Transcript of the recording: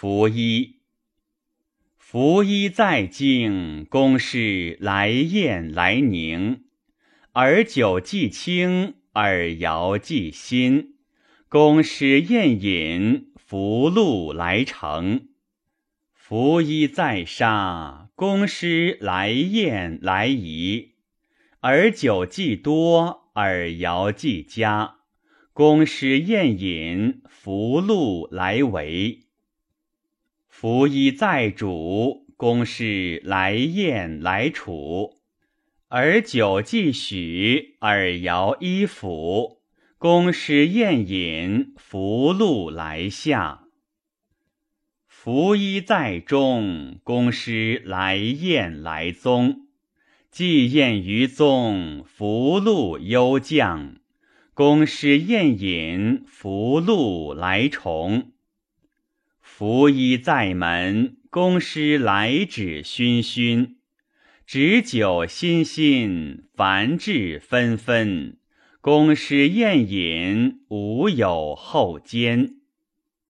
拂衣。拂衣在京，公师来宴来宁。尔酒既清，尔肴既新。公师宴饮，福禄来成。拂衣在沙，公师来宴来仪。尔酒既多，尔肴既佳。公师宴饮，福禄来围。拂衣在主，公师来宴来处。尔酒既许，尔肴依辅。宫师宴饮，福禄来下。拂衣在中，公师来宴来宗。既宴于宗，福禄悠降。公师宴饮，福禄来重。拂衣在门，公师来止熏熏；执酒欣欣，繁至纷纷。公师宴饮，无有后间。